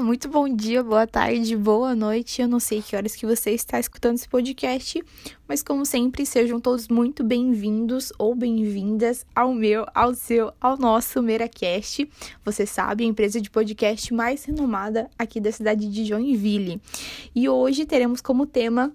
Muito bom dia, boa tarde, boa noite. Eu não sei que horas que você está escutando esse podcast, mas como sempre, sejam todos muito bem-vindos ou bem-vindas ao meu, ao seu, ao nosso Meracast. Você sabe, a empresa de podcast mais renomada aqui da cidade de Joinville. E hoje teremos como tema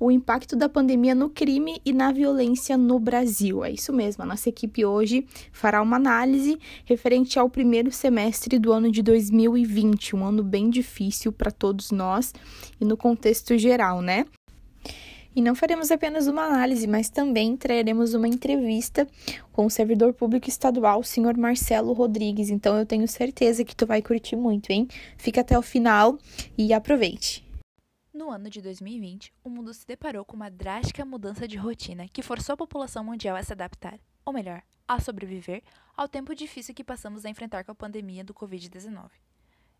o impacto da pandemia no crime e na violência no Brasil. É isso mesmo, a nossa equipe hoje fará uma análise referente ao primeiro semestre do ano de 2020, um ano bem difícil para todos nós e no contexto geral, né? E não faremos apenas uma análise, mas também traremos uma entrevista com o servidor público estadual, o senhor Marcelo Rodrigues. Então eu tenho certeza que tu vai curtir muito, hein? Fica até o final e aproveite. No ano de 2020, o mundo se deparou com uma drástica mudança de rotina que forçou a população mundial a se adaptar, ou melhor, a sobreviver ao tempo difícil que passamos a enfrentar com a pandemia do Covid-19.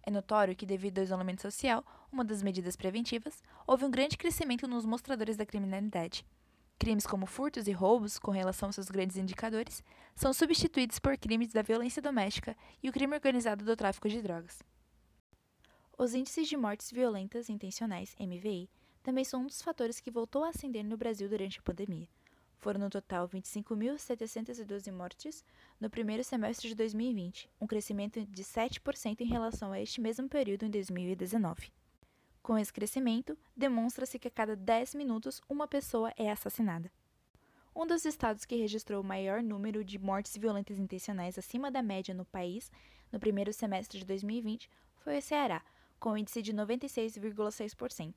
É notório que, devido ao isolamento social, uma das medidas preventivas, houve um grande crescimento nos mostradores da criminalidade. Crimes como furtos e roubos, com relação aos seus grandes indicadores, são substituídos por crimes da violência doméstica e o crime organizado do tráfico de drogas. Os índices de mortes violentas intencionais, MVI, também são um dos fatores que voltou a ascender no Brasil durante a pandemia. Foram no total 25.712 mortes no primeiro semestre de 2020, um crescimento de 7% em relação a este mesmo período em 2019. Com esse crescimento, demonstra-se que a cada 10 minutos uma pessoa é assassinada. Um dos estados que registrou o maior número de mortes violentas intencionais acima da média no país no primeiro semestre de 2020 foi o Ceará, com índice de 96,6%,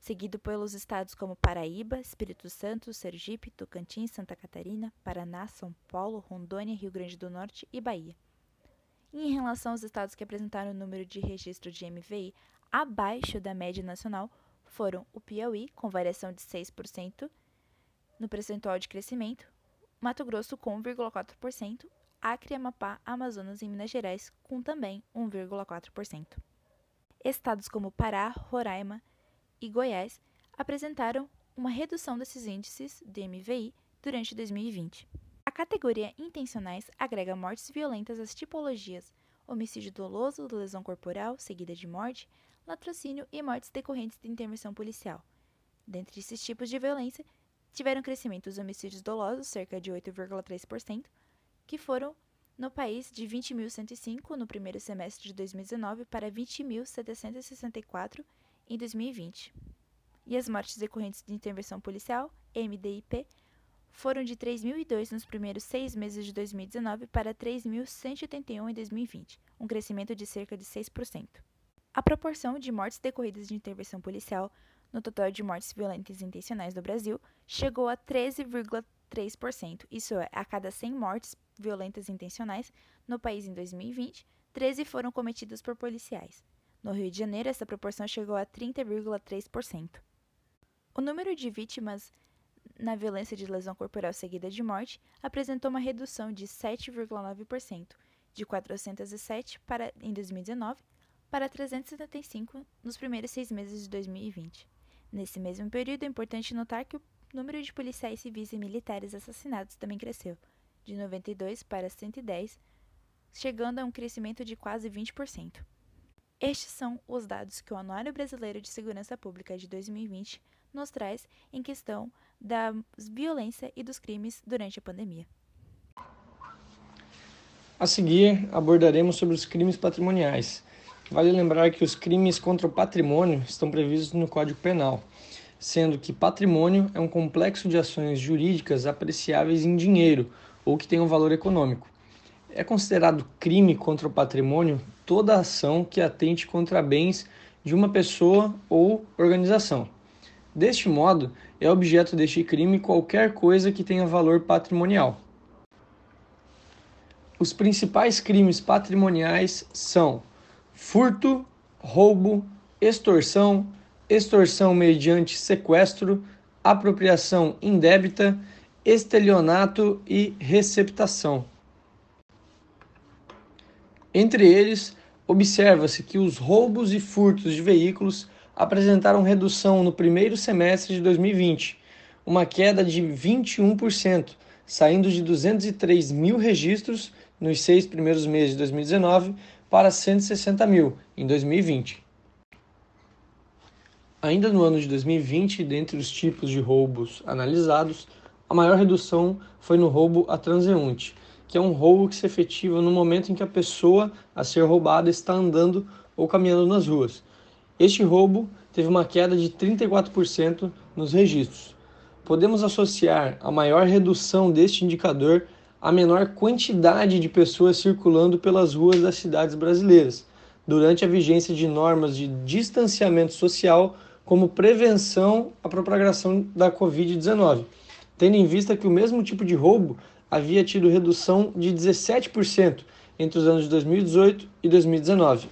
seguido pelos estados como Paraíba, Espírito Santo, Sergipe, Tocantins, Santa Catarina, Paraná, São Paulo, Rondônia, Rio Grande do Norte e Bahia. Em relação aos estados que apresentaram o número de registro de MVI abaixo da média nacional, foram o Piauí, com variação de 6% no percentual de crescimento, Mato Grosso com 1,4%, Acre, Amapá, Amazonas e Minas Gerais com também 1,4%. Estados como Pará, Roraima e Goiás apresentaram uma redução desses índices de MVI durante 2020. A categoria intencionais agrega mortes violentas às tipologias homicídio doloso, lesão corporal seguida de morte, latrocínio e mortes decorrentes de intervenção policial. Dentre esses tipos de violência, tiveram crescimento os homicídios dolosos, cerca de 8,3%, que foram no país de 20.105 no primeiro semestre de 2019 para 20.764 em 2020. E as mortes decorrentes de intervenção policial, MDIP, foram de 3.002 nos primeiros seis meses de 2019 para 3.181 em 2020, um crescimento de cerca de 6%. A proporção de mortes decorridas de intervenção policial no total de mortes violentas intencionais do Brasil chegou a 13,3%, isso é, a cada 100 mortes violentas intencionais no país em 2020, 13 foram cometidas por policiais. No Rio de Janeiro, essa proporção chegou a 30,3%. O número de vítimas na violência de lesão corporal seguida de morte apresentou uma redução de 7,9%, de 407 para, em 2019 para 375 nos primeiros seis meses de 2020. Nesse mesmo período, é importante notar que o número de policiais civis e militares assassinados também cresceu, de 92 para 110, chegando a um crescimento de quase 20%. Estes são os dados que o Anuário Brasileiro de Segurança Pública de 2020 nos traz em questão da violência e dos crimes durante a pandemia. A seguir, abordaremos sobre os crimes patrimoniais. Vale lembrar que os crimes contra o patrimônio estão previstos no Código Penal, sendo que patrimônio é um complexo de ações jurídicas apreciáveis em dinheiro ou que tenham valor econômico. É considerado crime contra o patrimônio toda ação que atente contra bens de uma pessoa ou organização. Deste modo, é objeto deste crime qualquer coisa que tenha valor patrimonial. Os principais crimes patrimoniais são furto, roubo, extorsão, extorsão mediante sequestro, apropriação indébita, estelionato e receptação. Entre eles, observa-se que os roubos e furtos de veículos apresentaram redução no primeiro semestre de 2020, uma queda de 21%, saindo de 203 mil registros nos seis primeiros meses de 2019 para 160 mil em 2020. Ainda no ano de 2020, dentre os tipos de roubos analisados, a maior redução foi no roubo a transeunte, que é um roubo que se efetiva no momento em que a pessoa a ser roubada está andando ou caminhando nas ruas. Este roubo teve uma queda de 34% nos registros. Podemos associar a maior redução deste indicador à menor quantidade de pessoas circulando pelas ruas das cidades brasileiras, durante a vigência de normas de distanciamento social como prevenção à propagação da Covid-19, tendo em vista que o mesmo tipo de roubo havia tido redução de 17% entre os anos de 2018 e 2019.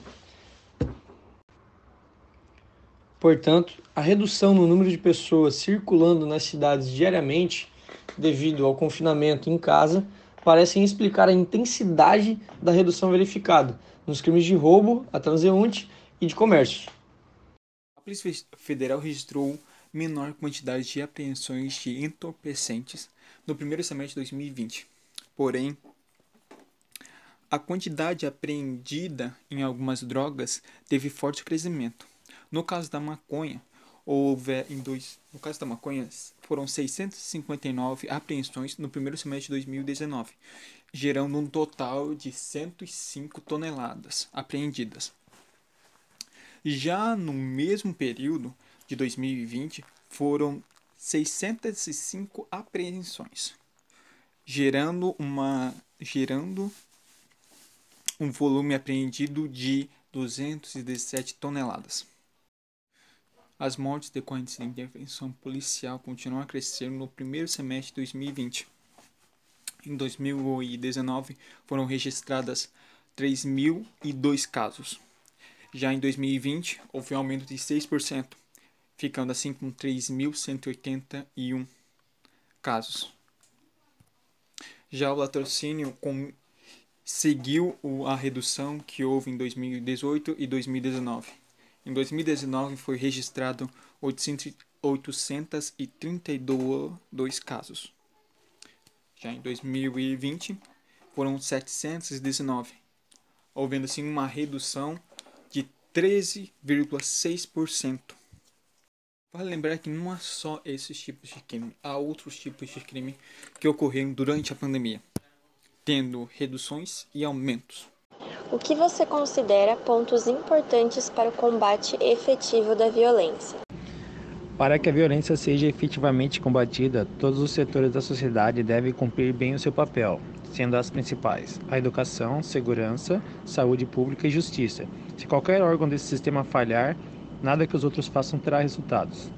Portanto, a redução no número de pessoas circulando nas cidades diariamente, devido ao confinamento em casa, parecem explicar a intensidade da redução verificada nos crimes de roubo a transeunte e de comércio. A Polícia Federal registrou menor quantidade de apreensões de entorpecentes no primeiro semestre de 2020. Porém, a quantidade apreendida em algumas drogas teve forte crescimento. No caso da maconha, houve em dois, no caso da maconha, foram 659 apreensões no primeiro semestre de 2019, gerando um total de 105 toneladas apreendidas. Já no mesmo período de 2020, foram 605 apreensões, gerando uma gerando um volume apreendido de 217 toneladas. As mortes decorrentes da intervenção policial continuam a crescer no primeiro semestre de 2020. Em 2019, foram registradas 3.002 casos. Já em 2020, houve um aumento de 6%, ficando assim com 3.181 casos. Já o latrocínio com, seguiu a redução que houve em 2018 e 2019. Em 2019 foi registrado 832 casos. Já em 2020 foram 719, havendo assim uma redução de 13,6%. Vale lembrar que não há só esses tipos de crime, há outros tipos de crime que ocorreram durante a pandemia, tendo reduções e aumentos. O que você considera pontos importantes para o combate efetivo da violência? Para que a violência seja efetivamente combatida, todos os setores da sociedade devem cumprir bem o seu papel, sendo as principais: a educação, segurança, saúde pública e justiça. Se qualquer órgão desse sistema falhar, nada que os outros façam terá resultados.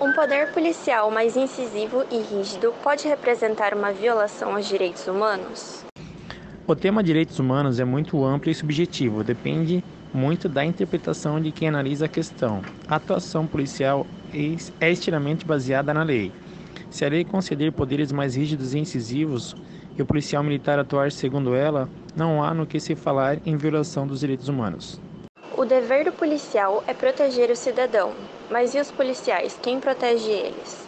Um poder policial mais incisivo e rígido pode representar uma violação aos direitos humanos? O tema direitos humanos é muito amplo e subjetivo, depende muito da interpretação de quem analisa a questão. A atuação policial é extremamente baseada na lei. Se a lei conceder poderes mais rígidos e incisivos e o policial militar atuar segundo ela, não há no que se falar em violação dos direitos humanos. O dever do policial é proteger o cidadão, mas e os policiais? Quem protege eles?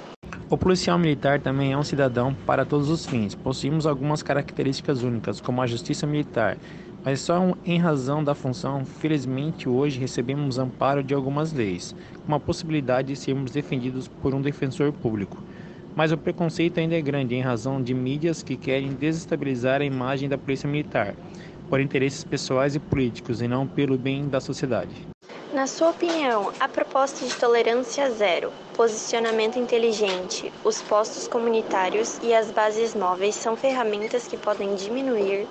O policial militar também é um cidadão para todos os fins. Possuímos algumas características únicas, como a justiça militar, mas só em razão da função, felizmente hoje recebemos amparo de algumas leis, com a possibilidade de sermos defendidos por um defensor público. Mas o preconceito ainda é grande em razão de mídias que querem desestabilizar a imagem da polícia militar, por interesses pessoais e políticos e não pelo bem da sociedade. Na sua opinião, a proposta de tolerância zero, posicionamento inteligente, os postos comunitários e as bases móveis são ferramentas que podem diminuir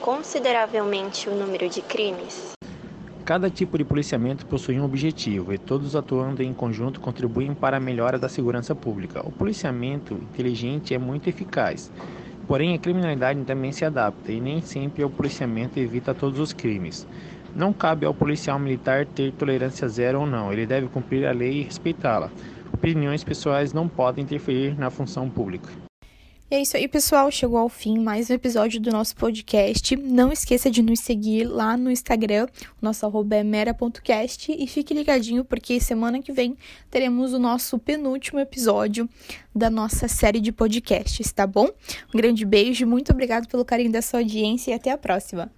consideravelmente o número de crimes? Cada tipo de policiamento possui um objetivo e todos atuando em conjunto contribuem para a melhora da segurança pública. O policiamento inteligente é muito eficaz, porém a criminalidade também se adapta e nem sempre o policiamento evita todos os crimes. Não cabe ao policial militar ter tolerância zero ou não, ele deve cumprir a lei e respeitá-la. Opiniões pessoais não podem interferir na função pública. É isso aí, pessoal. Chegou ao fim mais um episódio do nosso podcast. Não esqueça de nos seguir lá no Instagram. O nosso arroba é mera.cast. E fique ligadinho, porque semana que vem teremos o nosso penúltimo episódio da nossa série de podcasts, tá bom? Um grande beijo, muito obrigado pelo carinho da sua audiência e até a próxima.